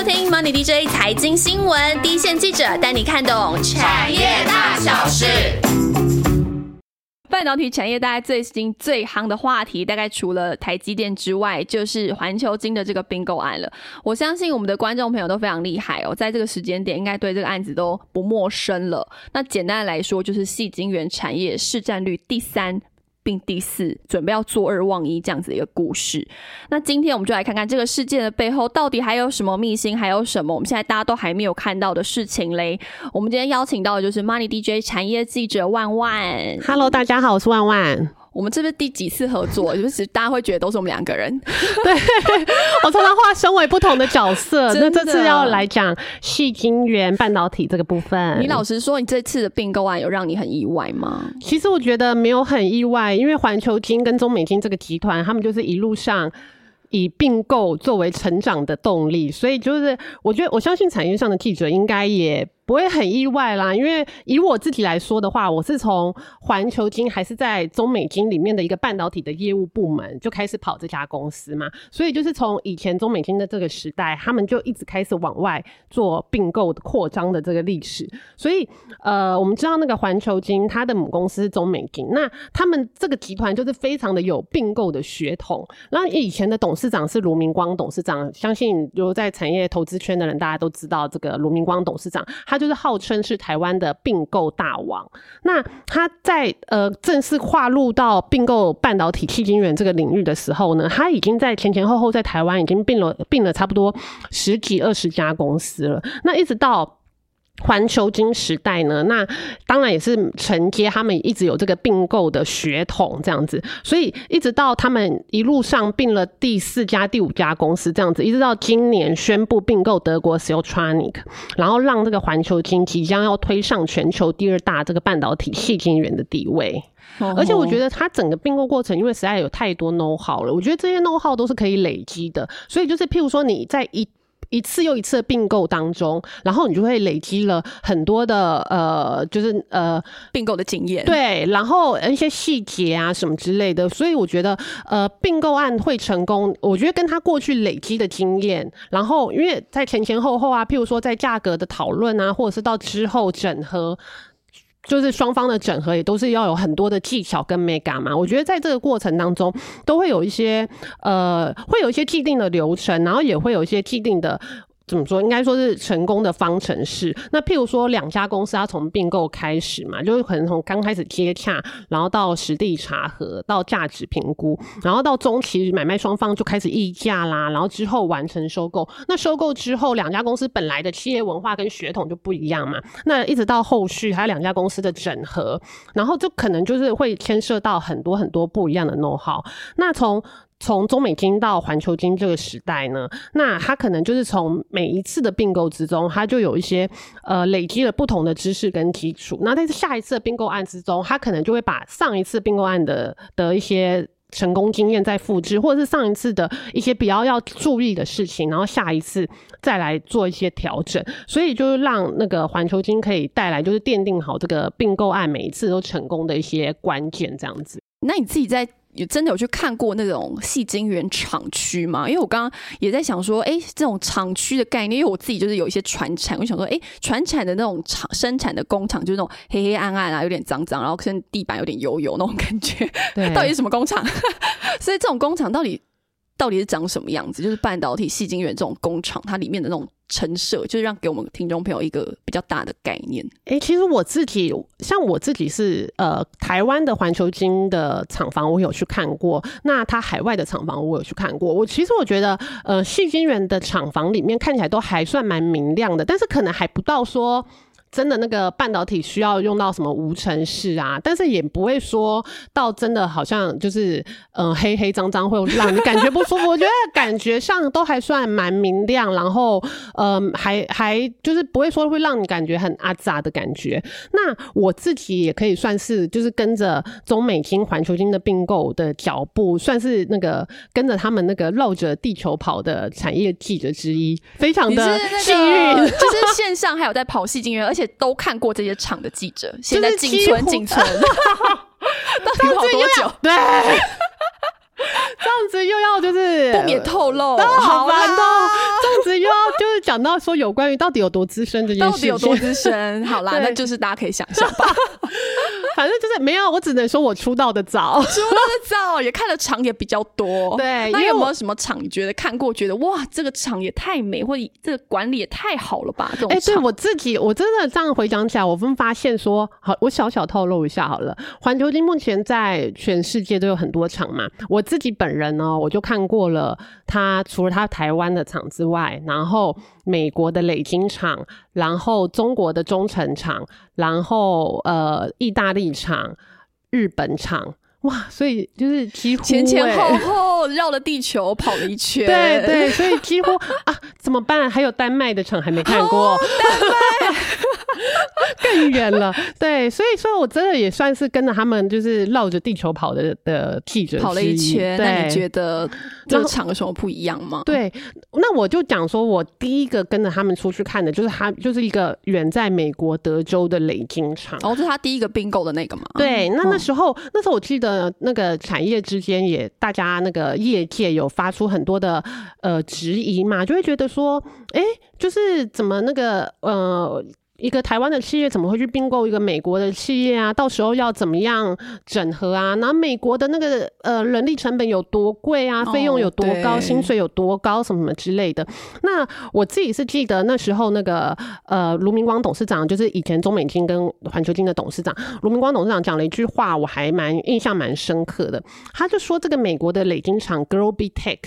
收听 Money DJ 财经新闻，第一线记者带你看懂产业大小事。半导体产业大概最新最夯的话题，大概除了台积电之外，就是环球金的这个并购案了。我相信我们的观众朋友都非常厉害哦，在这个时间点，应该对这个案子都不陌生了。那简单来说，就是细晶圆产业市占率第三。第四准备要做二忘一这样子一个故事。那今天我们就来看看这个事件的背后到底还有什么秘辛，还有什么我们现在大家都还没有看到的事情嘞。我们今天邀请到的就是 Money DJ 产业记者万万。Hello，大家好，我是万万。我们这是第几次合作？就是大家会觉得都是我们两个人。对，我常常化身为不同的角色。那这次要来讲细晶圆半导体这个部分。你老实说，你这次的并购案有让你很意外吗？其实我觉得没有很意外，因为环球金跟中美金这个集团，他们就是一路上。以并购作为成长的动力，所以就是我觉得我相信产业上的记者应该也不会很意外啦。因为以我自己来说的话，我是从环球金还是在中美金里面的一个半导体的业务部门就开始跑这家公司嘛，所以就是从以前中美金的这个时代，他们就一直开始往外做并购扩张的这个历史。所以呃，我们知道那个环球金它的母公司是中美金，那他们这个集团就是非常的有并购的血统。那以前的董事。长是卢明光董事长，相信有在产业投资圈的人，大家都知道这个卢明光董事长，他就是号称是台湾的并购大王。那他在呃正式跨入到并购半导体、气晶圆这个领域的时候呢，他已经在前前后后在台湾已经并了并了差不多十几二十家公司了。那一直到。环球金时代呢，那当然也是承接他们一直有这个并购的血统这样子，所以一直到他们一路上并了第四家、第五家公司这样子，一直到今年宣布并购德国 Siltronic，然后让这个环球金即将要推上全球第二大这个半导体细晶圆的地位。而且我觉得它整个并购过程，因为实在有太多 know how 了，我觉得这些 know how 都是可以累积的，所以就是譬如说你在一。一次又一次的并购当中，然后你就会累积了很多的呃，就是呃并购的经验，对，然后一些细节啊什么之类的，所以我觉得呃并购案会成功，我觉得跟他过去累积的经验，然后因为在前前后后啊，譬如说在价格的讨论啊，或者是到之后整合。就是双方的整合也都是要有很多的技巧跟 mega 嘛，我觉得在这个过程当中都会有一些呃，会有一些既定的流程，然后也会有一些既定的。怎么说？应该说是成功的方程式。那譬如说，两家公司它从并购开始嘛，就是可能从刚开始接洽，然后到实地查核，到价值评估，然后到中期买卖双方就开始议价啦，然后之后完成收购。那收购之后，两家公司本来的企业文化跟血统就不一样嘛。那一直到后续还有两家公司的整合，然后就可能就是会牵涉到很多很多不一样的 know how。那从从中美金到环球金这个时代呢，那它可能就是从每一次的并购之中，它就有一些呃累积了不同的知识跟基础。那在下一次的并购案之中，它可能就会把上一次并购案的的一些成功经验再复制，或者是上一次的一些比较要注意的事情，然后下一次再来做一些调整。所以就是让那个环球金可以带来，就是奠定好这个并购案每一次都成功的一些关键，这样子。那你自己在？有真的有去看过那种细晶圆厂区吗？因为我刚刚也在想说，哎，这种厂区的概念，因为我自己就是有一些传产，我想说，哎，传产的那种厂生产的工厂，就是那种黑黑暗暗啊，有点脏脏，然后跟地板有点油油那种感觉，到底是什么工厂？所以这种工厂到底？到底是长什么样子？就是半导体细晶圆这种工厂，它里面的那种陈设，就是让给我们听众朋友一个比较大的概念。哎，其实我自己像我自己是呃台湾的环球金的厂房，我有去看过。那它海外的厂房，我有去看过。我其实我觉得，呃，细晶圆的厂房里面看起来都还算蛮明亮的，但是可能还不到说。真的那个半导体需要用到什么无尘室啊？但是也不会说到真的好像就是嗯黑黑脏脏会让你感觉不舒服。我觉得感觉上都还算蛮明亮，然后嗯还还就是不会说会让你感觉很阿杂的感觉。那我自己也可以算是就是跟着中美金、环球金的并购的脚步，算是那个跟着他们那个绕着地球跑的产业记者之一，非常的幸运。就是线上还有在跑戏精院，而且。都看过这些场的记者，现在仅存仅存，到底跑多久？对，这样子又要就是不免透露，好难哦。这样子又要就是讲到说有关于到底有多资深这件事情，到底有多资深？好啦，那就是大家可以想象吧。反正就是没有，我只能说我出道的早，出道的早，也看的场也比较多。对，那有没有什么场你觉得看过，觉得哇，这个场也太美，或者这个管理也太好了吧？这种哎，对我自己，我真的这样回想起来，我分发现说，好，我小小透露一下好了。环球金目前在全世界都有很多场嘛，我自己本人呢，我就看过了，他除了他台湾的场之外，然后美国的累金厂，然后中国的中成厂，然后呃，意大利厂。日本厂哇，所以就是几乎前前后 后绕了地球跑了一圈，对对，所以几乎啊，怎么办？还有丹麦的场还没看过，丹麦。更远了，对，所以说我真的也算是跟着他们，就是绕着地球跑的的记者跑了一圈。那你觉得这场有什么不一样吗？对，那我就讲说，我第一个跟着他们出去看的，就是他就是一个远在美国德州的雷金场。哦，这是他第一个并购的那个嘛？对，那那时候那时候我记得呃那个产业之间也大家那个业界有发出很多的呃质疑嘛，就会觉得说，哎，就是怎么那个呃。一个台湾的企业怎么会去并购一个美国的企业啊？到时候要怎么样整合啊？然后美国的那个呃人力成本有多贵啊？费用有多高？薪水有多高？什么什么之类的。那我自己是记得那时候那个呃卢明光董事长，就是以前中美金跟环球金的董事长卢明光董事长讲了一句话，我还蛮印象蛮深刻的。他就说这个美国的累金厂 Global Tech，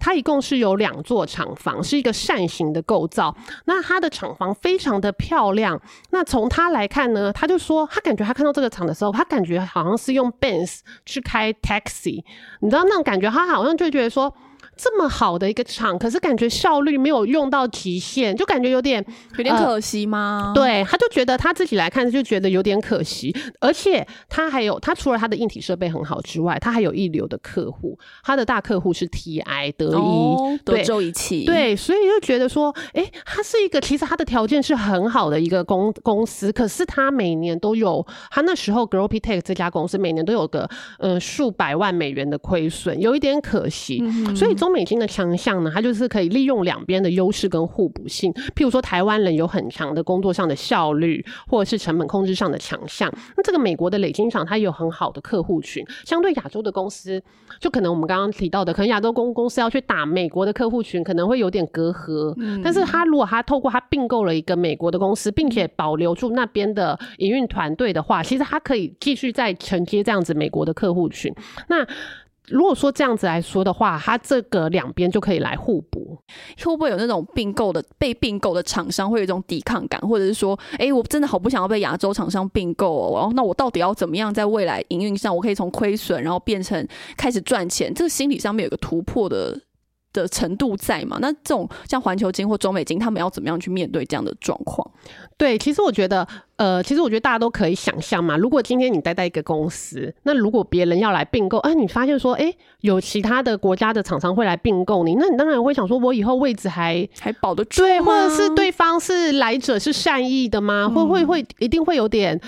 它一共是有两座厂房，是一个扇形的构造。那它的厂房非常的漂亮。这样，那从他来看呢，他就说他感觉他看到这个厂的时候，他感觉好像是用 Benz 去开 taxi，你知道那种感觉，他好像就觉得说。这么好的一个厂，可是感觉效率没有用到极限，就感觉有点有点可惜吗？对，他就觉得他自己来看就觉得有点可惜，而且他还有他除了他的硬体设备很好之外，他还有一流的客户，他的大客户是 TI 德仪德州仪器，对，所以就觉得说，哎，他是一个其实他的条件是很好的一个公公司，可是他每年都有他那时候 g r o p Tech 这家公司每年都有个呃数百万美元的亏损，有一点可惜，所以中。美金的强项呢，它就是可以利用两边的优势跟互补性。譬如说，台湾人有很强的工作上的效率，或者是成本控制上的强项。那这个美国的累金厂，它有很好的客户群，相对亚洲的公司，就可能我们刚刚提到的，可能亚洲公公司要去打美国的客户群，可能会有点隔阂。但是，他如果他透过他并购了一个美国的公司，并且保留住那边的营运团队的话，其实他可以继续再承接这样子美国的客户群。那如果说这样子来说的话，它这个两边就可以来互补。会不会有那种并购的被并购的厂商会有一种抵抗感，或者是说，哎，我真的好不想要被亚洲厂商并购哦。然后，那我到底要怎么样在未来营运上，我可以从亏损，然后变成开始赚钱？这个心理上面有个突破的。的程度在嘛？那这种像环球金或中美金，他们要怎么样去面对这样的状况？对，其实我觉得，呃，其实我觉得大家都可以想象嘛。如果今天你待在一个公司，那如果别人要来并购，哎，你发现说，哎，有其他的国家的厂商会来并购你，那你当然会想说，我以后位置还还保得住？对，或者是对方是来者是善意的吗？会会会一定会有点。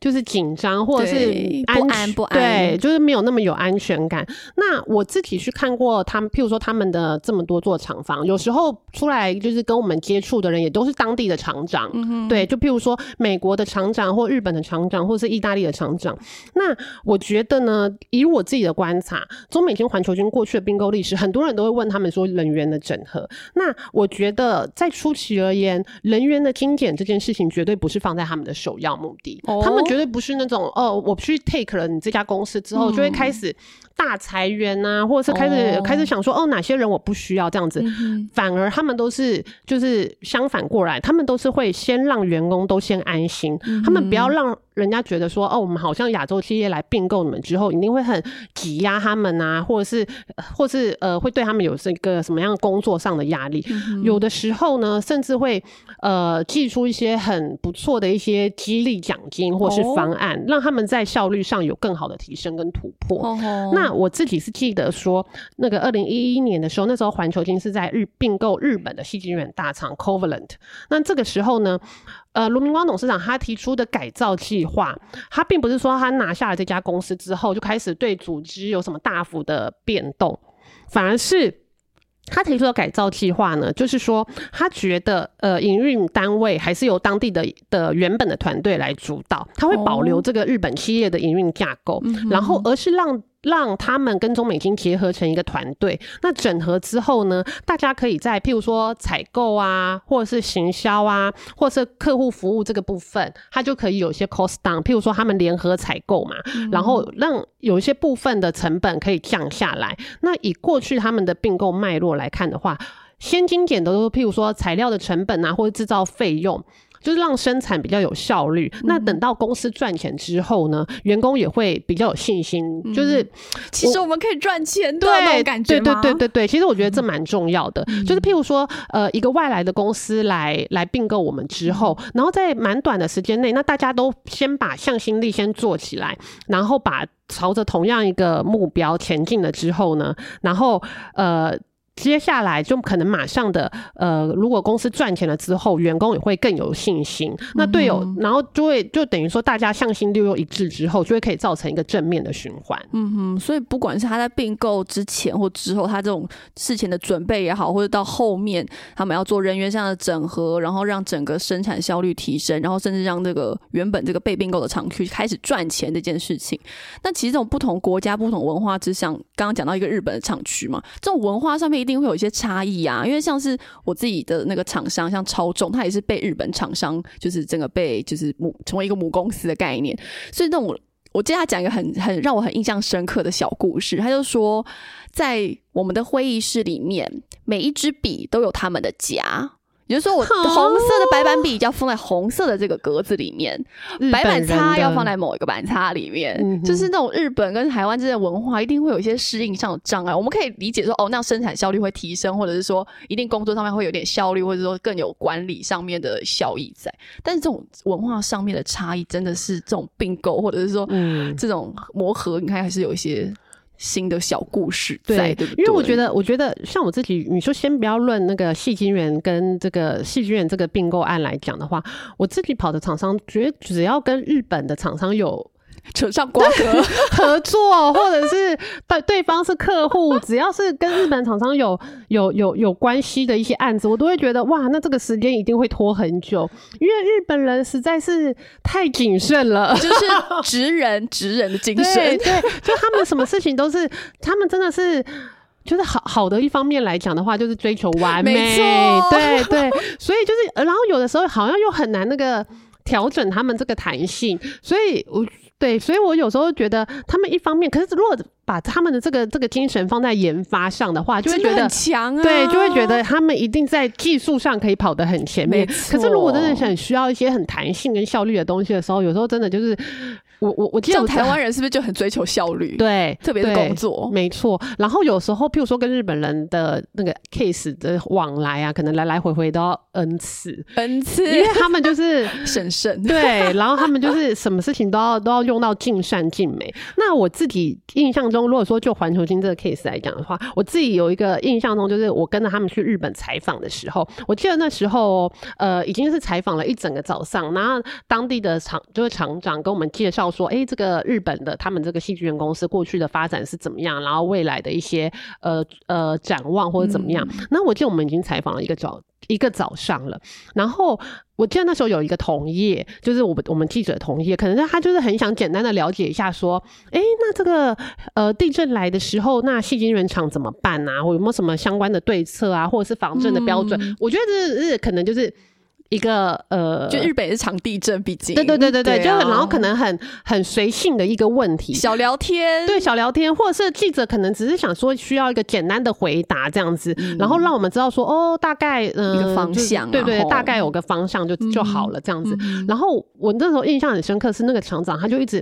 就是紧张，或者是不安不安，对，就是没有那么有安全感。那我自己去看过他们，譬如说他们的这么多座厂房，有时候出来就是跟我们接触的人也都是当地的厂长，嗯对，就譬如说美国的厂长或日本的厂长，或是意大利的厂长。那我觉得呢，以我自己的观察，中美金环球军过去的并购历史，很多人都会问他们说人员的整合。那我觉得在初期而言，人员的精简这件事情绝对不是放在他们的首要目的，哦他们。绝对不是那种哦，我去 take 了你这家公司之后，就会开始大裁员啊，或者是开始开始想说哦，哪些人我不需要这样子。反而他们都是就是相反过来，他们都是会先让员工都先安心，他们不要让。人家觉得说，哦，我们好像亚洲企业来并购你们之后，一定会很挤压他们啊，或者是，或是呃，会对他们有这个什么样工作上的压力？有的时候呢，甚至会呃，寄出一些很不错的一些激励奖金或是方案，让他们在效率上有更好的提升跟突破。那我自己是记得说，那个二零一一年的时候，那时候环球金是在日并购日本的细晶圆大厂 Covalent，那这个时候呢？呃，卢明光董事长他提出的改造计划，他并不是说他拿下了这家公司之后就开始对组织有什么大幅的变动，反而是他提出的改造计划呢，就是说他觉得呃，营运单位还是由当地的的原本的团队来主导，他会保留这个日本企业的营运架构，然后而是让。让他们跟中美金结合成一个团队，那整合之后呢，大家可以在譬如说采购啊，或者是行销啊，或者是客户服务这个部分，它就可以有一些 cost down。譬如说他们联合采购嘛，然后让有一些部分的成本可以降下来。那以过去他们的并购脉络来看的话，先精简的都譬如说材料的成本啊，或者制造费用。就是让生产比较有效率。那等到公司赚钱之后呢，员工也会比较有信心。就是其实我们可以赚钱的那种感觉对对对对对，其实我觉得这蛮重要的。就是譬如说，呃，一个外来的公司来来并购我们之后，然后在蛮短的时间内，那大家都先把向心力先做起来，然后把朝着同样一个目标前进了之后呢，然后呃。接下来就可能马上的，呃，如果公司赚钱了之后，员工也会更有信心。那队友，然后就会就等于说，大家向心力又一致之后，就会可以造成一个正面的循环。嗯哼，所以不管是他在并购之前或之后，他这种事情的准备也好，或者到后面他们要做人员上的整合，然后让整个生产效率提升，然后甚至让这个原本这个被并购的厂区开始赚钱这件事情。那其实这种不同国家、不同文化之像刚刚讲到一个日本的厂区嘛，这种文化上面。定会有一些差异啊，因为像是我自己的那个厂商，像超重，它也是被日本厂商，就是整个被就是母成为一个母公司的概念。所以那我我接下来讲一个很很让我很印象深刻的小故事，他就说，在我们的会议室里面，每一支笔都有他们的夹。也就是说，我红色的白板笔要放在红色的这个格子里面，白板擦要放在某一个板擦里面，就是那种日本跟台湾之间的文化，一定会有一些适应上的障碍。我们可以理解说，哦，那样生产效率会提升，或者是说，一定工作上面会有点效率，或者说更有管理上面的效益在。但是这种文化上面的差异，真的是这种并购，或者是说，这种磨合，你看还是有一些。新的小故事，对，因为我觉得，我觉得像我自己，你说先不要论那个细菌源跟这个细菌源这个并购案来讲的话，我自己跑的厂商，觉得只要跟日本的厂商有。扯上瓜葛。合作，或者是对对方是客户，只要是跟日本厂商有有有有关系的一些案子，我都会觉得哇，那这个时间一定会拖很久，因为日本人实在是太谨慎了，就是直人直人的精神，对，就他们什么事情都是，他们真的是，就是好好的一方面来讲的话，就是追求完美，对对，所以就是，然后有的时候好像又很难那个调整他们这个弹性，所以我。对，所以我有时候觉得他们一方面，可是如果把他们的这个这个精神放在研发上的话，就会觉得强啊，对，就会觉得他们一定在技术上可以跑得很前面。可是如果真的很需要一些很弹性跟效率的东西的时候，有时候真的就是。我我我记得台湾人是不是就很追求效率？对，特别是工作，没错。然后有时候，譬如说跟日本人的那个 case 的往来啊，可能来来回回都要 n 次，n 次，因为他们就是审慎，对。然后他们就是什么事情都要都要用到尽善尽美。那我自己印象中，如果说就环球金这个 case 来讲的话，我自己有一个印象中，就是我跟着他们去日本采访的时候，我记得那时候呃已经是采访了一整个早上，然后当地的厂就是厂长跟我们介绍。说，哎，这个日本的他们这个戏剧院公司过去的发展是怎么样？然后未来的一些呃呃展望或者怎么样？那我记得我们已经采访了一个早一个早上了。然后我记得那时候有一个同业，就是我们我们记者同业，可能他就是很想简单的了解一下，说，哎，那这个呃地震来的时候，那戏剧院厂怎么办啊？或有没有什么相关的对策啊？或者是防震的标准？我觉得这是可能就是。一个呃，就日本是场地震，毕竟对对对对对，就然后可能很很随性的一个问题，小聊天，对小聊天，或者是记者可能只是想说需要一个简单的回答这样子，然后让我们知道说哦，大概嗯一个方向，对对，大概有个方向就就好了这样子。然后我那时候印象很深刻是那个厂长，他就一直，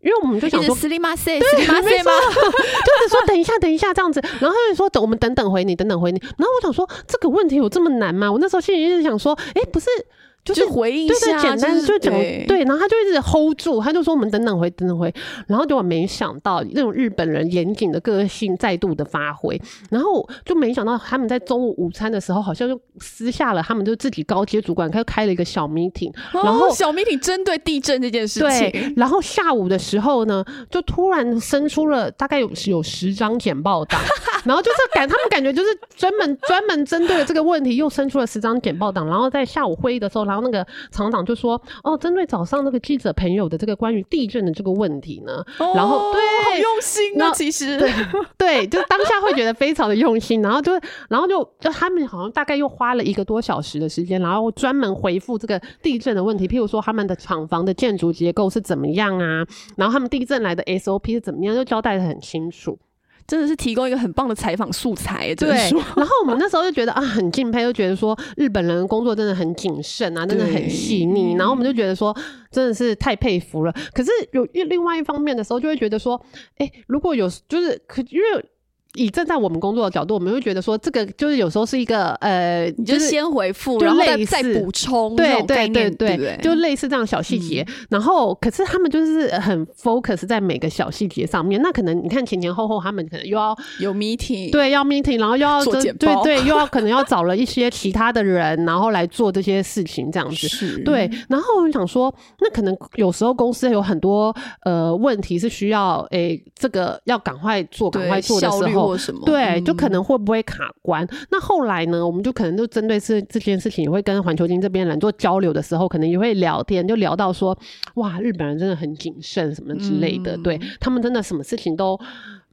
因为我们就想说斯里马塞，斯里马塞吗？就是说等一下等一下这样子，然后他就说等我们等等回你，等等回你。然后我想说这个问题有这么难吗？我那时候心里一直想说，哎，不是。it? 就是回应一对对，下，简单就讲对。对，然后他就一直 hold 住，他就说我们等等回，等等回，然后就我没想到那种日本人严谨的个性再度的发挥，然后就没想到他们在中午午餐的时候，好像就私下了，他们就自己高阶主管开开了一个小 meeting，然后哦小迷你针对地震这件事对情，，然后下午的时候呢，就突然生出了大概有有十张简报档，然后就是感他们感觉就是专门专门针对了这个问题，又生出了十张简报档，然后在下午会议的时候，然后那个厂长就说：“哦，针对早上那个记者朋友的这个关于地震的这个问题呢，然后哦对好用心那啊，其实对对，就当下会觉得非常的用心，然后就然后就就他们好像大概又花了一个多小时的时间，然后专门回复这个地震的问题，譬如说他们的厂房的建筑结构是怎么样啊，然后他们地震来的 SOP 是怎么样，就交代的很清楚。真的是提供一个很棒的采访素材，对，然后我们那时候就觉得啊，很敬佩，就觉得说日本人工作真的很谨慎啊，真的很细腻。然后我们就觉得说，真的是太佩服了。可是有另外一方面的时候，就会觉得说，哎，如果有就是可因为。以站在我们工作的角度，我们会觉得说，这个就是有时候是一个呃，你就就是先回复，然后再再补充对对对，对就类似这样小细节。然后，可是他们就是很 focus 在每个小细节上面。那可能你看前前后后，他们可能又要有 meeting，对要 meeting，然后又要对对，又要可能要找了一些其他的人，然后来做这些事情，这样子。是，对，然后我就想说，那可能有时候公司有很多呃问题是需要诶、这个要赶快做、赶快做的效时候率或，什么，对，就可嗯能会不会卡关？那后来呢，我们就可能就针对这这件事情，也会跟环球金这边人做交流的时候，可能也会聊天，就聊到说，哇，日本人真的很谨慎什么之类的，对他们真的什么事情都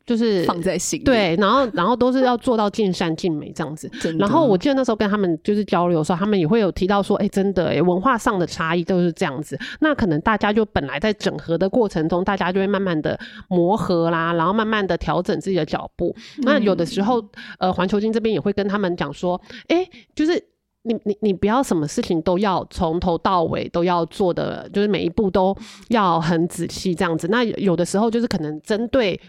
就是放在心里，对，然后然后都是要做到尽善尽美这样子。然后我记得那时候跟他们就是交流的时候，他们也会有提到说，哎、真的、哎，文化上的差异都是这样子。那可能大家就本来在整合的过程中，大家就会慢慢的磨合啦，然后慢慢的调整自己的脚步。那有的时候，呃，环球金这边也会跟他们讲说，哎、就是。你你你不要什么事情都要从头到尾都要做的，就是每一步都要很仔细这样子。那有有的时候就是可能针对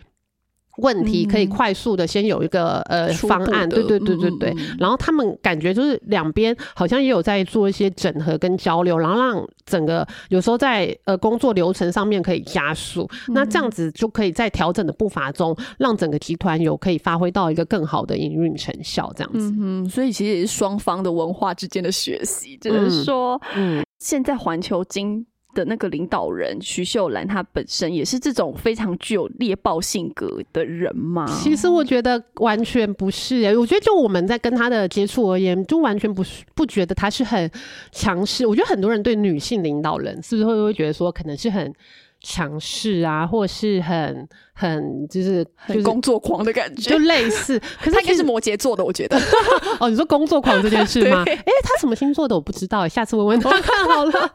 问题可以嗯快速的先有一个呃方案，对对对对对。然后他们感觉就是两边好像也有在做一些整合跟交流，然后让整个有时候在呃工作流程上面可以加速。那这样子就可以在调整的步伐中，让整个集团有可以发挥到一个更好的营运成效，这样子。嗯，所以其实也是双方的文化之间的学习，只能嗯说，嗯，现在环球金的那个领导人徐秀兰，她本身也是这种非常具有猎豹性格的人吗？其实我觉得完全不是、欸，我觉得就我们在跟她的接触而言，就完全不是不觉得她是很强势。我觉得很多人对女性领导人是不是会会觉得说可能是很强势啊，或是很很就是就是很工作狂的感觉就。类似，可是他应该是摩羯座的，我觉得。哦，你说工作狂这件事吗？对哎、他什么星座的我不知道、欸，下次问问他看好了。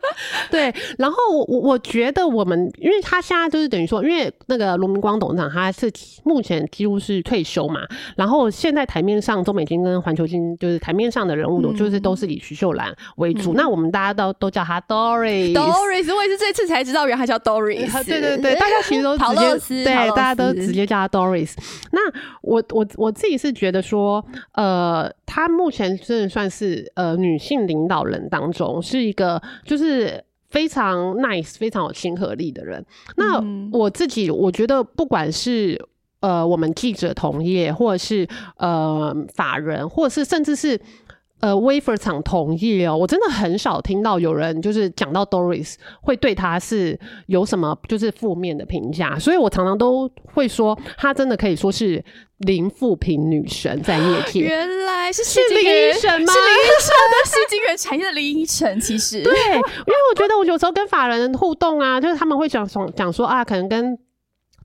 对，然后我我我觉得我们，因为他现在就是等于说，因为那个罗明光董事长他是目前几乎是退休嘛，然后现在台面上中美金跟环球金就是台面上的人物，嗯就是都是以徐秀兰为主。那我们大家都都叫他 Doris。Doris，我也是这次才知道，原来他叫 Doris。对对对，大家其实都陶直接乐斯对，大家都直接叫他 Doris。那我我我自己是觉得说，呃，她目前真的算是呃女性领导人当中是一个就是。非常 nice、非常有亲和力的人。那嗯我自己我觉得，不管是呃我们记者同业，或者是呃法人，或者是甚至是呃 wafer 厂同意哦，我真的很少听到有人就是讲到 Doris 会对他是有什么就是负面的评价，所以我常常都会说，她真的可以说是零负评女神在业界。原来是是林戏精人依晨吗？是林依晨的戏精人产业的林依晨，其实。对，因为我觉得我有时候跟法人互动啊，就是他们会讲讲讲说啊，可能跟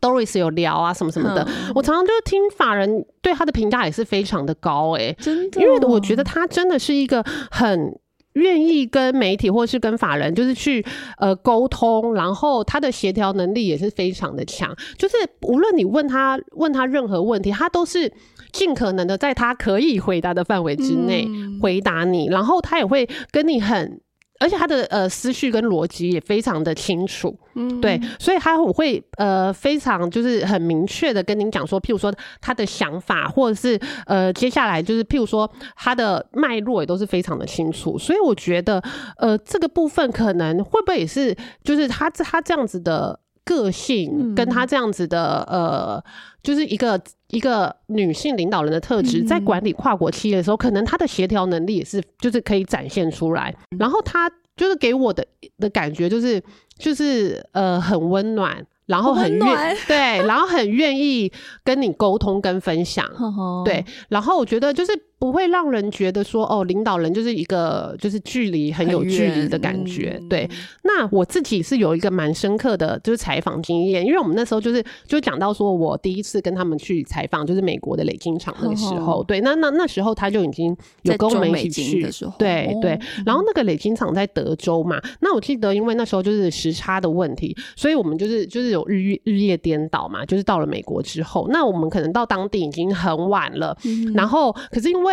Doris 有聊啊什么什么的，嗯我常常就听法人对他的评价也是非常的高诶、真的，因为我觉得他真的是一个很。愿意跟媒体或是跟法人，就是去呃沟通，然后他的协调能力也是非常的强。就是无论你问他问他任何问题，他都是尽可能的在他可以回答的范围之内嗯回答你，然后他也会跟你很而且他的呃思绪跟逻辑也非常的清楚，嗯，对，所以他我会呃非常就是很明确的跟您讲说，譬如说他的想法，或者是呃接下来就是譬如说他的脉络也都是非常的清楚，所以我觉得呃这个部分可能会不会也是就是他他这样子的个性跟他这样子的呃就是一个一个女性领导人的特质，在管理跨国企业的时候，可能她的协调能力也是就是可以展现出来，然后她就是给我的的感觉就是就是呃很温暖。然后很愿对，然后很愿意跟你沟通跟分享，对。然后我觉得就是不会让人觉得说哦，领导人就是一个就是距离很有距离的感觉。对。那我自己是有一个蛮深刻的，就是采访经验，因为我们那时候就是就讲到说我第一次跟他们去采访，就是美国的累金厂那个时候。对。那那那时候他就已经有跟我们一起去的时候，对对。然后那个累金厂在德州嘛，那我记得因为那时候就是时差的问题，所以我们就是就是。有日日夜颠倒嘛，就是到了美国之后，那我们可能到当地已经很晚了，然后可是因为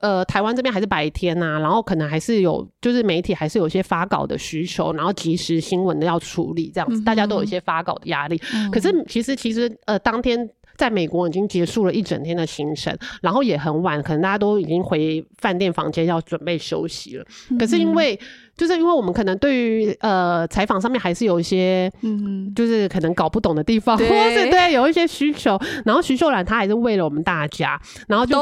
呃台湾这边还是白天呐，然后可能还是有就是媒体还是有些发稿的需求，然后及时新闻的要处理这样子，大家都有一些发稿的压力。可是其实其实呃当天在美国已经结束了一整天的行程，然后也很晚，可能大家都已经回饭店房间要准备休息了。可是因为就是因为我们可能对于呃采访上面还是有一些，嗯，就是可能搞不懂的地方，或是对有一些需求，然后徐秀兰她还是为了我们大家，然后就。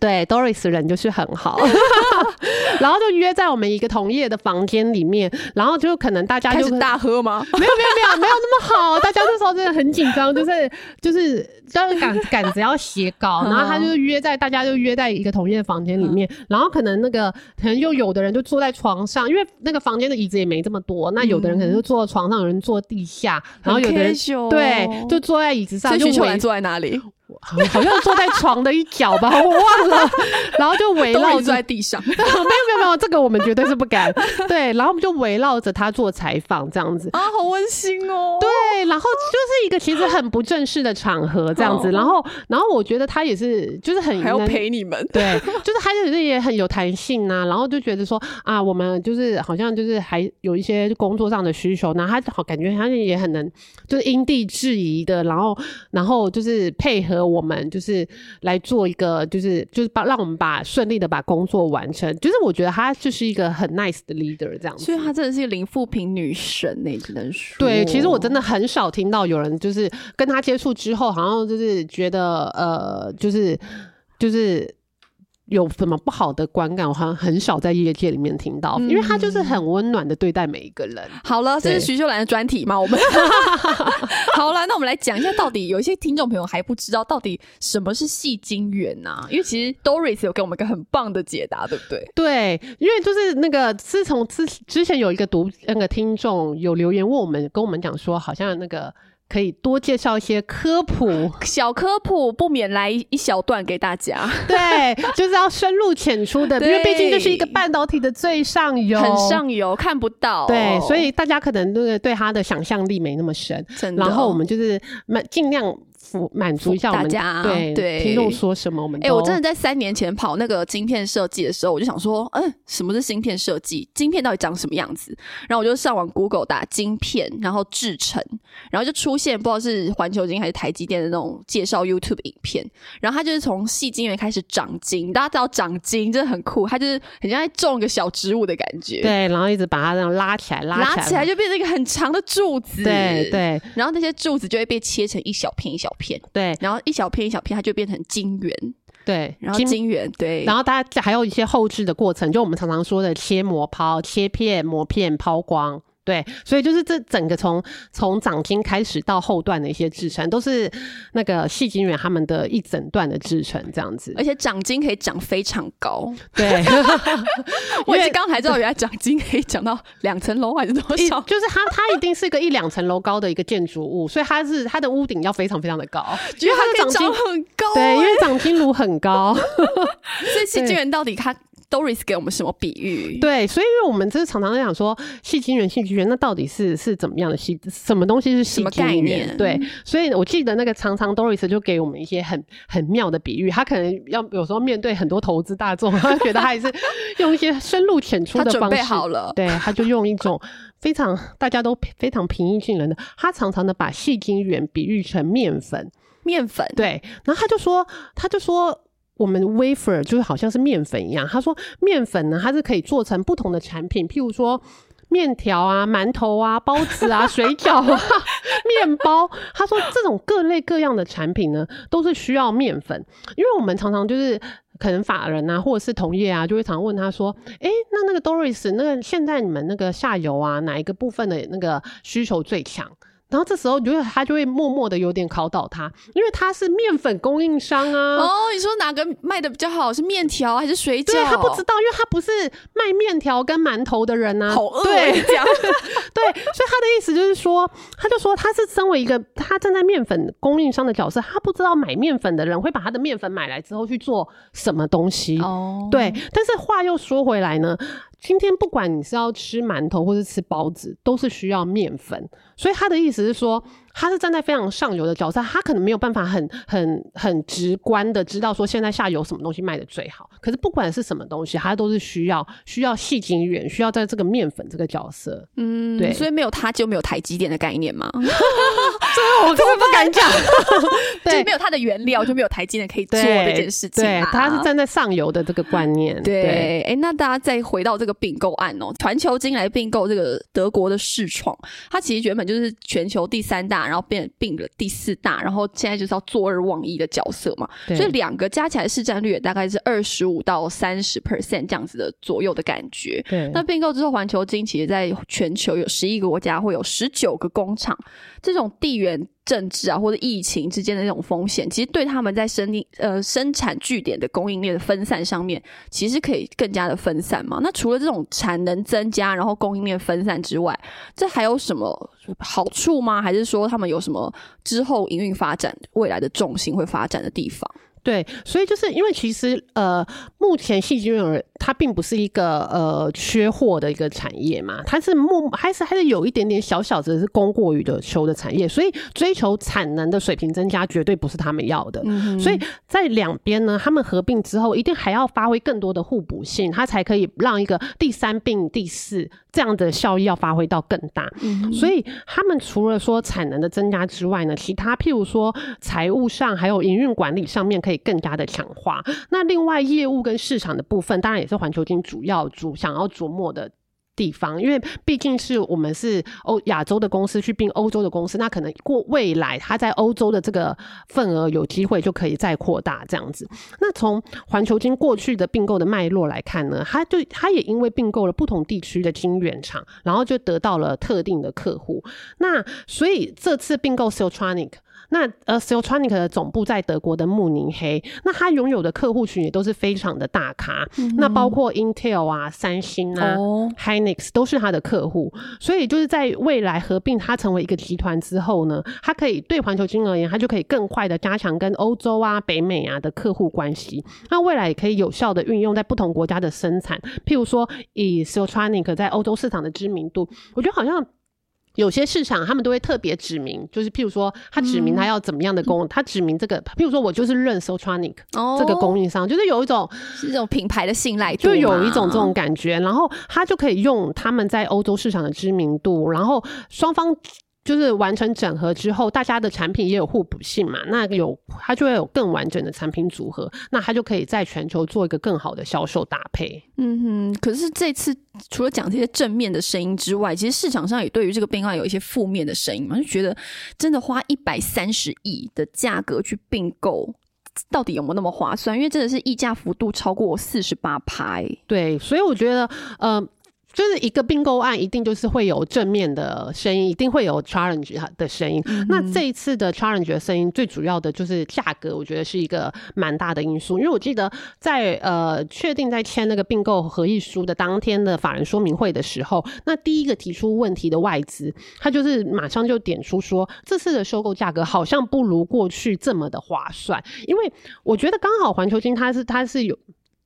对，Doris 人就是很好，然后就约在我们一个同业的房间里面，然后就可能大家就大喝吗？没有没有没有没有那么好，大家那时候真的很紧张，就是就是就是赶赶着要写稿，然后他就约在大家就约在一个同业的房间里面，然后可能那个可能又有的人就坐在床上，因为那个房间的椅子也没这么多，那有的人可能就坐在床上，有人坐地下，然后有的人对就坐在椅子上，就围坐在哪里？好像坐在床的一角吧，我忘了。然后就围绕在地上，没有没有没有，这个我们绝对是不敢。对，然后我们就围绕着他做采访，这样子啊，好温馨哦。对，然后就是一个其实很不正式的场合，这样子。然后，然后我觉得他也是，就是很还要陪你们。对，就是他就是也很有弹性呐。然后就觉得说啊，我们就是好像就是还有一些工作上的需求，然后他好感觉他也很能，就是因地制宜的，然后然后就是配合。我们就是来做一个，就是就是把让我们把顺利的把工作完成。就是我觉得他就是一个很 nice 的 leader 这样子，所以他真的是零负评女神呢，只能说。对，其实我真的很少听到有人就是跟他接触之后，好像就是觉得呃，就是就是。有什么不好的观感？我好像很少在业界里面听到，因为他就是很温暖的对待每一个人。好了，这是徐秀兰的专题嘛？我们 好了，那我们来讲一下，到底有一些听众朋友还不知道到底什么是戏精缘呐？因为其实 Doris 有给我们一个很棒的解答，对不对？对，因为就是那个自从之之前有一个读那个听众有留言问我们，跟我们讲说，好像那个。可以多介绍一些科普，小科普不免来一小段给大家。对，就是要深入浅出的，因为毕竟这是一个半导体的最上游，很上游看不到。对，所以大家可能对对它的想象力没那么深。然后我们就是尽量。满足一下大家，对对，听众说什么我们哎，我真的在三年前跑那个晶片设计的时候，我就想说，嗯，什么是芯片设计？晶片到底长什么样子？然后我就上网 Google 打晶片，然后制成，然后就出现不知道是环球晶还是台积电的那种介绍 YouTube 影片。然后它就是从细晶圆开始长晶，大家知道长晶真的很酷，它就是很像在种一个小植物的感觉。对，然后一直把它这样拉起来，拉起来就变成一个很长的柱子。对对，然后那些柱子就会被切成一小片一小。片对，然后一小片一小片，它就变成晶圆。对，然后晶圆对，然后大家还有一些后置的过程，就我们常常说的切磨抛、切片、磨片、抛光。对，所以就是这整个从从长晶开始到后段的一些制成，都是那个细晶圆他们的一整段的制成这样子。而且掌金可以长非常高。对，我也是刚才知道，原来掌金可以长到两层楼还是多少？就是它它一定是一个一两层楼高的一个建筑物，所以它是它的屋顶要非常非常的高，因为它长晶很高。对，因为长晶炉很高。所以细晶圆到底它？Doris 给我们什么比喻？对，所以因为我们就是常常在讲说细晶圆、细晶圆，那到底是是怎么样的细？什么东西是细晶圆？对，所以我记得那个常常 Doris 就给我们一些很很妙的比喻。他可能要有时候面对很多投资大众，他觉得他也是用一些深入浅出的方式。好了，对，他就用一种非常大家都非常平易近人的，他常常的把细晶圆比喻成面粉。面粉对，然后他就说，他就说。我们 wafer 就是好像是面粉一样，他说面粉呢，它是可以做成不同的产品，譬如说面条啊、馒头啊、包子啊、水饺啊、面包。他说这种各类各样的产品呢，都是需要面粉，因为我们常常就是可能法人啊，或者是同业啊，就会常问他说：“哎，那那个 Doris，那个现在你们那个下游啊，哪一个部分的那个需求最强？”然后这时候，就会他就会默默的有点考倒他，因为他是面粉供应商啊。哦，你说哪个卖的比较好？是面条还是水饺？对他不知道，因为他不是卖面条跟馒头的人呐。好饿，对，对，所以他的意思就是说，他就说他是身为一个他站在面粉供应商的角色，他不知道买面粉的人会把他的面粉买来之后去做什么东西。哦，对，但是话又说回来呢。今天不管你是要吃馒头或是吃包子，都是需要面粉。所以他的意思是说。他是站在非常上游的角色，他可能没有办法很很很直观的知道说现在下游什么东西卖的最好。可是不管是什么东西，他都是需要需要细精远，需要在这个面粉这个角色。嗯，对，所以没有他就没有台积电的概念嘛。这个我根本不敢讲。对，没有它的原料就没有台积电可以做这件事情。对，他是站在上游的这个观念。对，哎，那大家再回到这个并购案哦，环球金来并购这个德国的世创，它其实原本就是全球第三大。然后变并了第四大，然后现在就是要坐二望一的角色嘛，所以两个加起来市占率大概是二十五到三十 percent 这样子的左右的感觉。对，那并购之后，环球金其实在全球有十一个国家，会有十九个工厂，这种地缘。政治啊，或者疫情之间的那种风险，其实对他们在生呃生产据点的供应链的分散上面，其实可以更加的分散嘛。那除了这种产能增加，然后供应链分散之外，这还有什么好处吗？还是说他们有什么之后营运发展未来的重心会发展的地方？对，所以就是因为其实呃，目前细菌儿它并不是一个呃缺货的一个产业嘛，它是目还是还是有一点点小小的是供过于的求的产业，所以追求产能的水平增加绝对不是他们要的。所以在两边呢，他们合并之后，一定还要发挥更多的互补性，它才可以让一个第三并第四这样的效益要发挥到更大。所以他们除了说产能的增加之外呢，其他譬如说财务上还有营运管理上面可以更加的强化。那另外业务跟市场的部分，当然也是环球金主要主想要琢磨的地方，因为毕竟是我们是欧亚洲的公司去并欧洲的公司，那可能过未来它在欧洲的这个份额有机会就可以再扩大这样子。那从环球金过去的并购的脉络来看呢，它就它也因为并购了不同地区的晶圆厂，然后就得到了特定的客户。那所以这次并购 Siltronic。那呃，Siltronic 的总部在德国的慕尼黑，那它拥有的客户群也都是非常的大咖，那包括 Intel 啊、三星啊、Hynix 都是它的客户，所以就是在未来合并它成为一个集团之后呢，它可以对环球金而言，它就可以更快的加强跟欧洲啊、北美啊的客户关系，那未来也可以有效的运用在不同国家的生产，譬如说以 Siltronic 在欧洲市场的知名度，我觉得好像。有些市场他们都会特别指明，就是譬如说，他指明他要怎么样的供，他指明这个，譬如说我就是认 Sotronic 这个供应商，就是有一种是这种品牌的信赖，就有一种这种感觉，然后他就可以用他们在欧洲市场的知名度，然后双方。就是完成整合之后，大家的产品也有互补性嘛，那有它就会有更完整的产品组合，那它就可以在全球做一个更好的销售搭配。嗯哼，可是这次除了讲这些正面的声音之外，其实市场上也对于这个并购有一些负面的声音嘛，就觉得真的花一百三十亿的价格去并购，到底有没有那么划算？因为真的是溢价幅度超过四十八拍。对，所以我觉得，呃。就是一个并购案，一定就是会有正面的声音，一定会有 challenge 的声音。那这一次的 challenge 的声音，最主要的就是价格，我觉得是一个蛮大的因素。因为我记得在呃确定在签那个并购合意书的当天的法人说明会的时候，那第一个提出问题的外资，他就是马上就点出说，这次的收购价格好像不如过去这么的划算。因为我觉得刚好环球金它是它是有。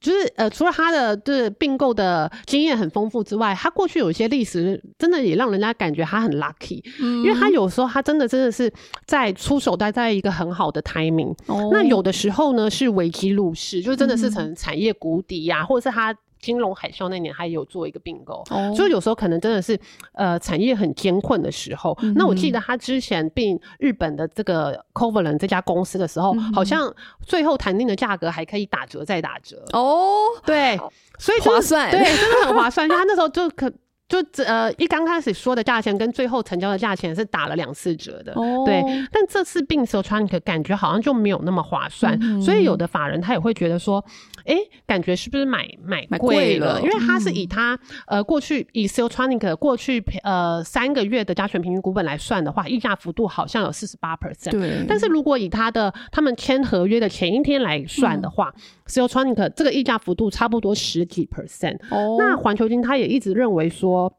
就是呃，除了他的就是并购的经验很丰富之外，他过去有一些历史，真的也让人家感觉他很 lucky，因为他有时候他真的真的是在出手待在一个很好的 timing。那有的时候呢是危机入市，就真的是成产业谷底呀，或者是他。金融海啸那年，他也有做一个并购，所以有时候可能真的是呃产业很艰困的时候。那我记得他之前并日本的这个 c o v a l e n 这家公司的时候，好像最后谈定的价格还可以打折再打折哦。对，所以划算，对，真的很划算。他那时候就可。就呃一刚开始说的价钱跟最后成交的价钱是打了两次折的，哦对。但这次并手穿可感觉好像就没有那么划算，所以有的法人他也会觉得说，哎，感觉是不是买买贵了？因为它是以它呃过去以 s e l t r o n i c 过去呃三个月的加权平均股本来算的话，溢价幅度好像有四十八 percent。对。但是如果以它的他们签合约的前一天来算的话 s e l t r o n i c 这个溢价幅度差不多十几 percent。哦。那环球金他也一直认为说。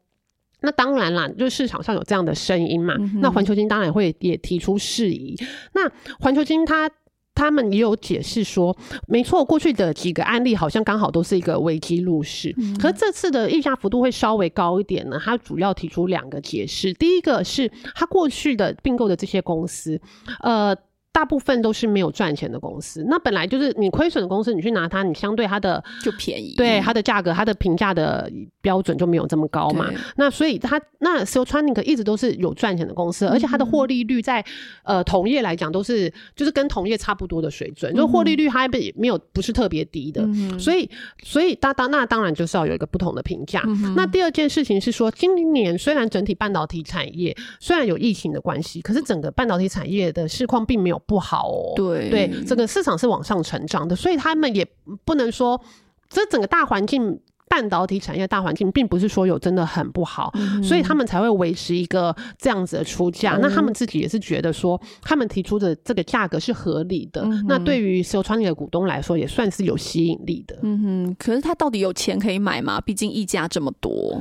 那当然啦，就是市场上有这样的声音嘛。那环球金当然会也提出事宜。那环球金他他们也有解释说，没错，过去的几个案例好像刚好都是一个危机入市，可这次的溢价幅度会稍微高一点呢。他主要提出两个解释，第一个是他过去的并购的这些公司，呃。大部分都是没有赚钱的公司，那本来就是你亏损的公司，你去拿它，你相对它的就便宜，对它的价格，它的评价的标准就没有这么高嘛。那所以它那 s i l t r o n i c 一直都是有赚钱的公司，而且它的获利率在呃同业来讲都是就是跟同业差不多的水准，就获利率它没没有不是特别低的。所以所以当当那当然就是要有一个不同的评价。那第二件事情是说，今年虽然整体半导体产业虽然有疫情的关系，可是整个半导体产业的市况并没有。不好哦，对对，整个市场是往上成长的，所以他们也不能说这整个大环境，半导体产业大环境并不是说有真的很不好，所以他们才会维持一个这样子的出价。那他们自己也是觉得说，他们提出的这个价格是合理的。那对于所有创业的股东来说，也算是有吸引力的。嗯哼，可是他到底有钱可以买吗？毕竟溢价这么多，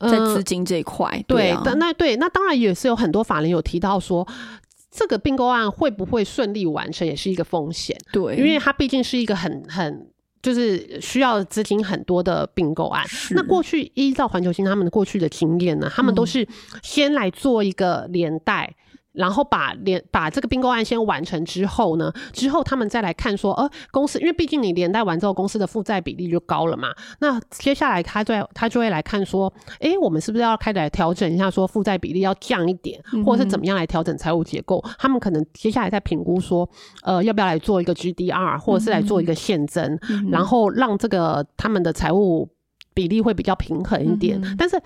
在资金这一块，对，那对，那当然也是有很多法人有提到说。这个并购案会不会顺利完成，也是一个风险。对，因为它毕竟是一个很很就是需要资金很多的并购案。那过去依照环球星他们的过去的经验呢，他们都是先来做一个连带。然后把连把这个并购案先完成之后呢，之后他们再来看说，呃，公司因为毕竟你连带完之后，公司的负债比例就高了嘛。那接下来他再他就会来看说，哎，我们是不是要开始来调整一下，说负债比例要降一点，或者是怎么样来调整财务结构？他们可能接下来在评估说，呃，要不要来做一个 GDR，或者是来做一个现增，然后让这个他们的财务比例会比较平衡一点。但是。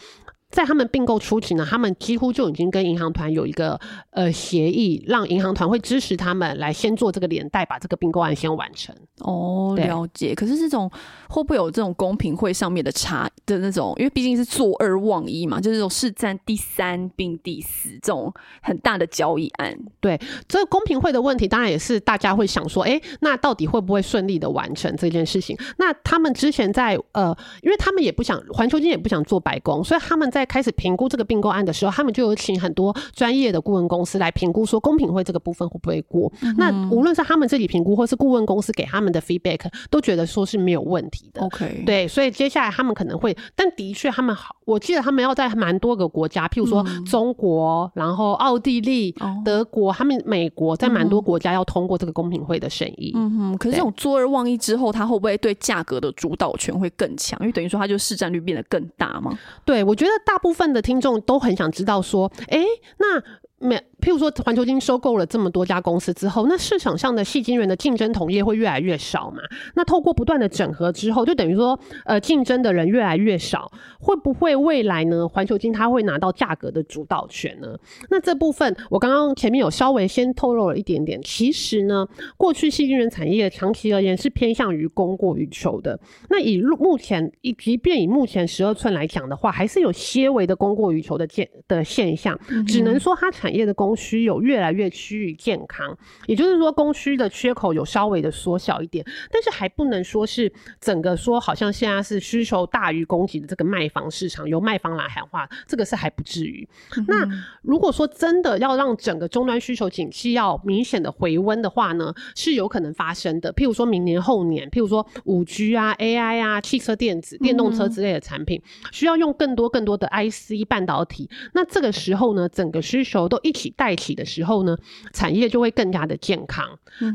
在他们并购初期呢，他们几乎就已经跟银行团有一个呃协议，让银行团会支持他们来先做这个连带，把这个并购案先完成。哦，了解。可是这种会不会有这种公平会上面的差的那种？因为毕竟是坐二望一嘛，就是这种是占第三并第四这种很大的交易案。对，这个公平会的问题，当然也是大家会想说，哎，那到底会不会顺利的完成这件事情？那他们之前在呃，因为他们也不想环球金也不想做白宫，所以他们在。在开始评估这个并购案的时候，他们就有请很多专业的顾问公司来评估，说公平会这个部分会不会过。那无论是他们自己评估，或是顾问公司给他们的 feedback，都觉得说是没有问题的。OK，对，所以接下来他们可能会，但的确他们好，我记得他们要在蛮多个国家，譬如说中国，然后奥地利、德国，他们美国，在蛮多国家要通过这个公平会的审议。嗯哼，可是这种坐二忘一之后，它会不会对价格的主导权会更强？因为等于说，它就市占率变得更大吗？对，我觉得。大部分的听众都很想知道说，哎，那没。譬如说，环球金收购了这么多家公司之后，那市场上的细金源的竞争同业会越来越少嘛？那透过不断的整合之后，就等于说，呃，竞争的人越来越少，会不会未来呢？环球金它会拿到价格的主导权呢？那这部分我刚刚前面有稍微先透露了一点点。其实呢，过去细金源产业长期而言是偏向于供过于求的。那以目前以即便以目前十二寸来讲的话，还是有些微的供过于求的现的现象。只能说它产业的供供需有越来越趋于健康，也就是说供需的缺口有稍微的缩小一点，但是还不能说是整个说好像现在是需求大于供给的这个卖房市场由卖方来喊话，这个是还不至于。那如果说真的要让整个终端需求景气要明显的回温的话呢，是有可能发生的。譬如说明年后年，譬如说五 G 啊、AI 啊、汽车电子、电动车之类的产品，需要用更多更多的 IC 半导体。那这个时候呢，整个需求都一起带起的时候呢，产业就会更加的健康。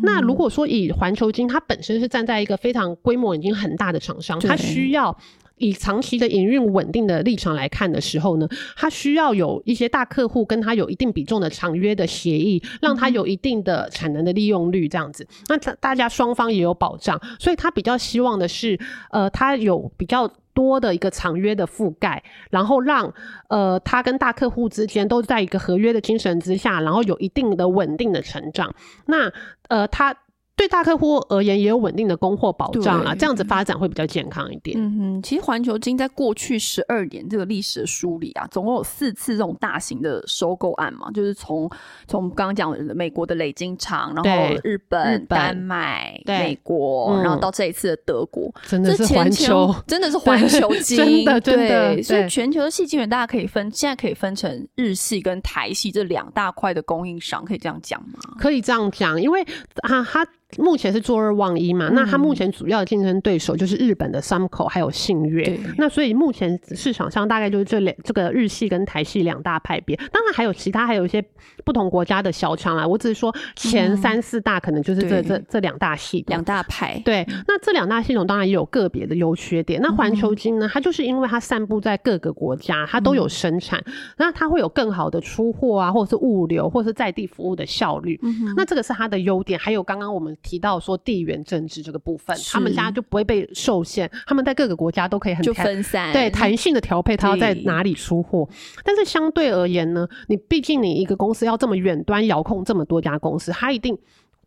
那如果说以环球金，它本身是站在一个非常规模已经很大的厂商，它需要以长期的营运稳定的立场来看的时候呢，它需要有一些大客户跟它有一定比重的长约的协议，让它有一定的产能的利用率这样子。那大家双方也有保障，所以他比较希望的是，呃，它有比较。多的一个长约的覆盖，然后让呃他跟大客户之间都在一个合约的精神之下，然后有一定的稳定的成长。那呃他。对大客户而言，也有稳定的供货保障啊，这样子发展会比较健康一点。嗯哼，其实环球金在过去十二年这个历史的梳理啊，总共有四次这种大型的收购案嘛，就是从从刚刚讲的美国的累金厂，然后日本、丹麦、美国，然后到这一次的德国，真的是 环球，真的是环球金，真的真的。所以全球的细晶圆大家可以分，现在可以分成日系跟台系这两大块的供应商，可以这样讲吗？可以这样讲，因为啊，它。目前是坐二望一嘛？那它目前主要的竞争对手就是日本的 Sumco 还有信越。那所以目前市场上大概就是这两这个日系跟台系两大派别。当然还有其他还有一些不同国家的小厂啦。我只是说前三四大可能就是这这这两大系两大派。对，那这两大系统当然也有个别的优缺点。那环球金呢？它就是因为它散布在各个国家，它都有生产，那它会有更好的出货啊，或者是物流，或者是在地服务的效率。那这个是它的优点。还有刚刚我们。提到说地缘政治这个部分，他们家就不会被受限，他们在各个国家都可以很就分散，对弹性的调配，他要在哪里出货。但是相对而言呢，你毕竟你一个公司要这么远端遥控这么多家公司，它一定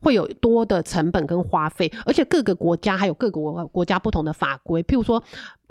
会有多的成本跟花费，而且各个国家还有各个国国家不同的法规，譬如说。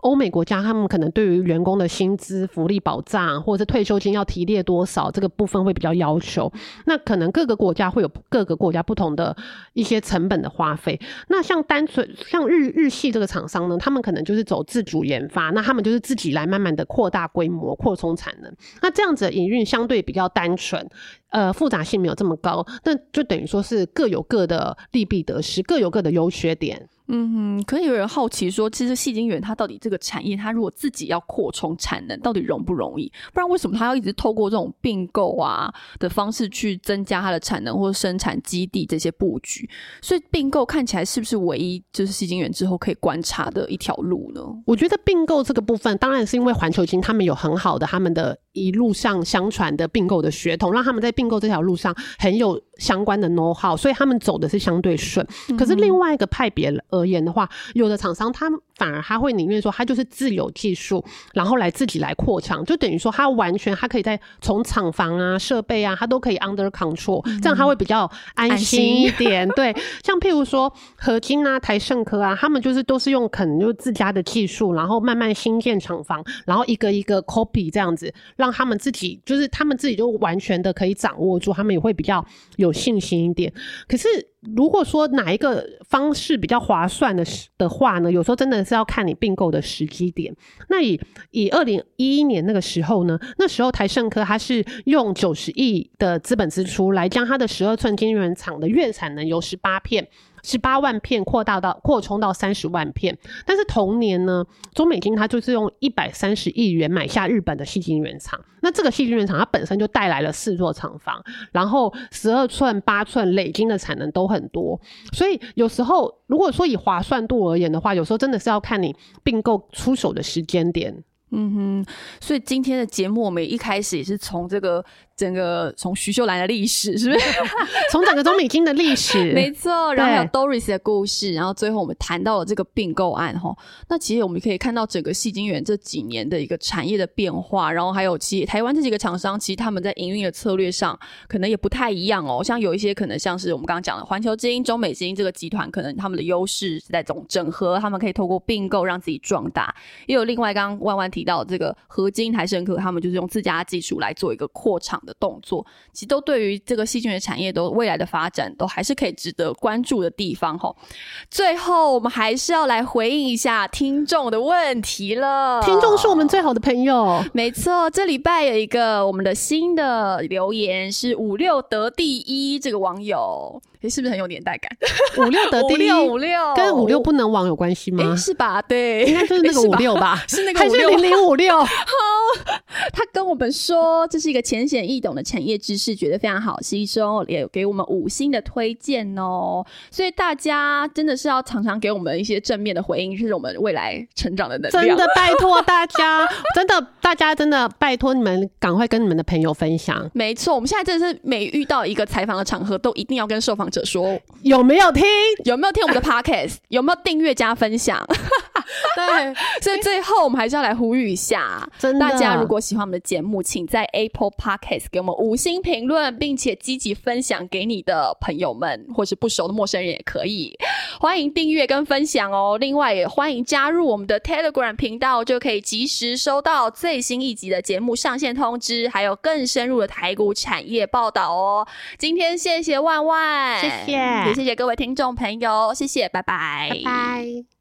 欧美国家，他们可能对于员工的薪资、福利保障，或者是退休金要提列多少，这个部分会比较要求。那可能各个国家会有各个国家不同的一些成本的花费。那像单纯像日日系这个厂商呢，他们可能就是走自主研发，那他们就是自己来慢慢的扩大规模、扩充产能。那这样子的营运相对比较单纯，呃，复杂性没有这么高，那就等于说是各有各的利弊得失，各有各的优缺点。嗯哼，可以有人好奇说，其实细晶圆它到底这个产业，它如果自己要扩充产能，到底容不容易？不然为什么它要一直透过这种并购啊的方式去增加它的产能或者生产基地这些布局？所以并购看起来是不是唯一就是细晶圆之后可以观察的一条路呢？我觉得并购这个部分，当然是因为环球金他们有很好的他们的一路上相传的并购的血统，让他们在并购这条路上很有相关的 know how，所以他们走的是相对顺。可是另外一个派别。而言的话，有的厂商他反而他会宁愿说他就是自有技术，然后来自己来扩厂，就等于说他完全他可以在从厂房啊、设备啊，他都可以 under control，这样他会比较安心一点。对，像譬如说合金啊、台盛科啊，他们就是都是用可能就自家的技术，然后慢慢新建厂房，然后一个一个 copy 这样子，让他们自己就是他们自己就完全的可以掌握住，他们也会比较有有信心一点。可是。如果说哪一个方式比较划算的的话呢，有时候真的是要看你并购的时机点。那以以二零一一年那个时候呢，那时候台盛科它是用九十亿的资本支出来将它的十二寸晶圆厂的月产能由十八片。十八万片扩大到扩充到三十万片，但是同年呢，中美金它就是用一百三十亿元买下日本的细晶原厂。那这个细晶原厂它本身就带来了四座厂房，然后十二寸、八寸累晶的产能都很多。所以有时候如果说以划算度而言的话，有时候真的是要看你并购出手的时间点。嗯哼，所以今天的节目我们一开始也是从这个。整个从徐秀兰的历史是不是？从整个中美金的历史，没错。然后还有 Doris 的故事，然后最后我们谈到了这个并购案哈。那其实我们可以看到整个戏精园这几年的一个产业的变化，然后还有其台湾这几个厂商，其实他们在营运的策略上可能也不太一样哦。像有一些可能像是我们刚刚讲的环球金、中美金这个集团，可能他们的优势是在总整合，他们可以透过并购让自己壮大。也有另外刚刚万万提。提到这个合金台盛科，他们就是用自家技术来做一个扩厂的动作，其实都对于这个细菌的产业都未来的发展都还是可以值得关注的地方哈。最后，我们还是要来回应一下听众的问题了。听众是我们最好的朋友，没错，这礼拜有一个我们的新的留言是五六得第一这个网友。诶，是不是很有年代感？五六得第一，五六跟五六不能亡有关系吗？是吧？对，应该就是那个 五六吧，是那个还是零零五六？好，他跟我们说这是一个浅显易懂的产业知识，觉得非常好吸收，也给我们五星的推荐哦。所以大家真的是要常常给我们一些正面的回应，是我们未来成长的能量。真的拜托大家，真的大家真的拜托你们，赶快跟你们的朋友分享。没错，我们现在真的是每遇到一个采访的场合，都一定要跟受访。者说有没有听？有没有听我们的 podcast？有没有订阅加分享？对，所以最后我们还是要来呼吁一下，大家如果喜欢我们的节目，请在 Apple Podcast 给我们五星评论，并且积极分享给你的朋友们，或是不熟的陌生人也可以。欢迎订阅跟分享哦！另外也欢迎加入我们的 Telegram 频道，就可以及时收到最新一集的节目上线通知，还有更深入的台股产业报道哦。今天谢谢万万。谢谢，也谢谢各位听众朋友，谢谢，拜拜，拜拜。